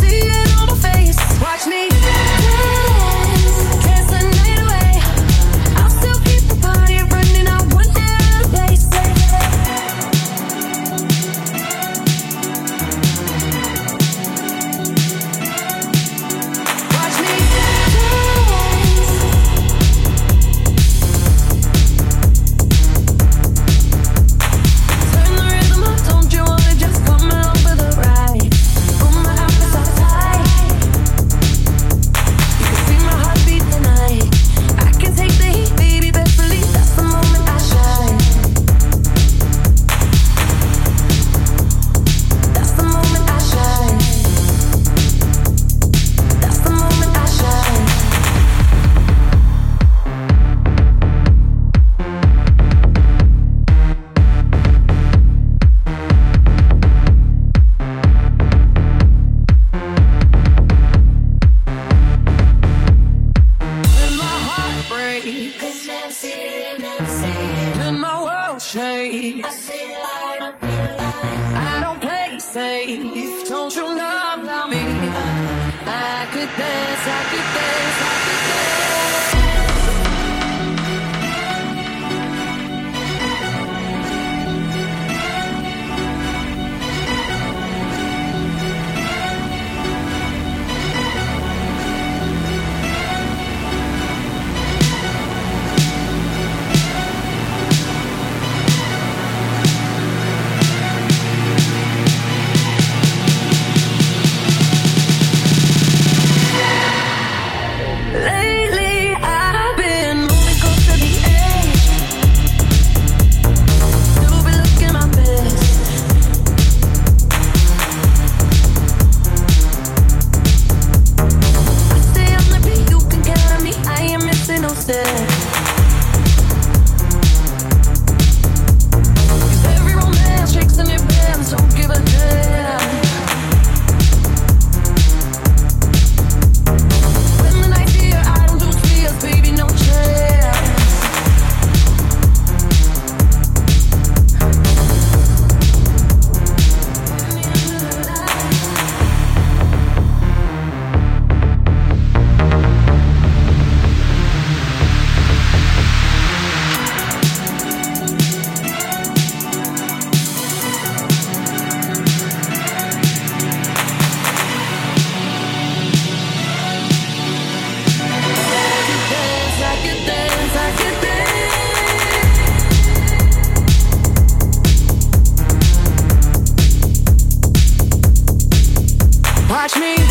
see it. Don't you love about me? I could dance, I could dance, I could dance. Watch me.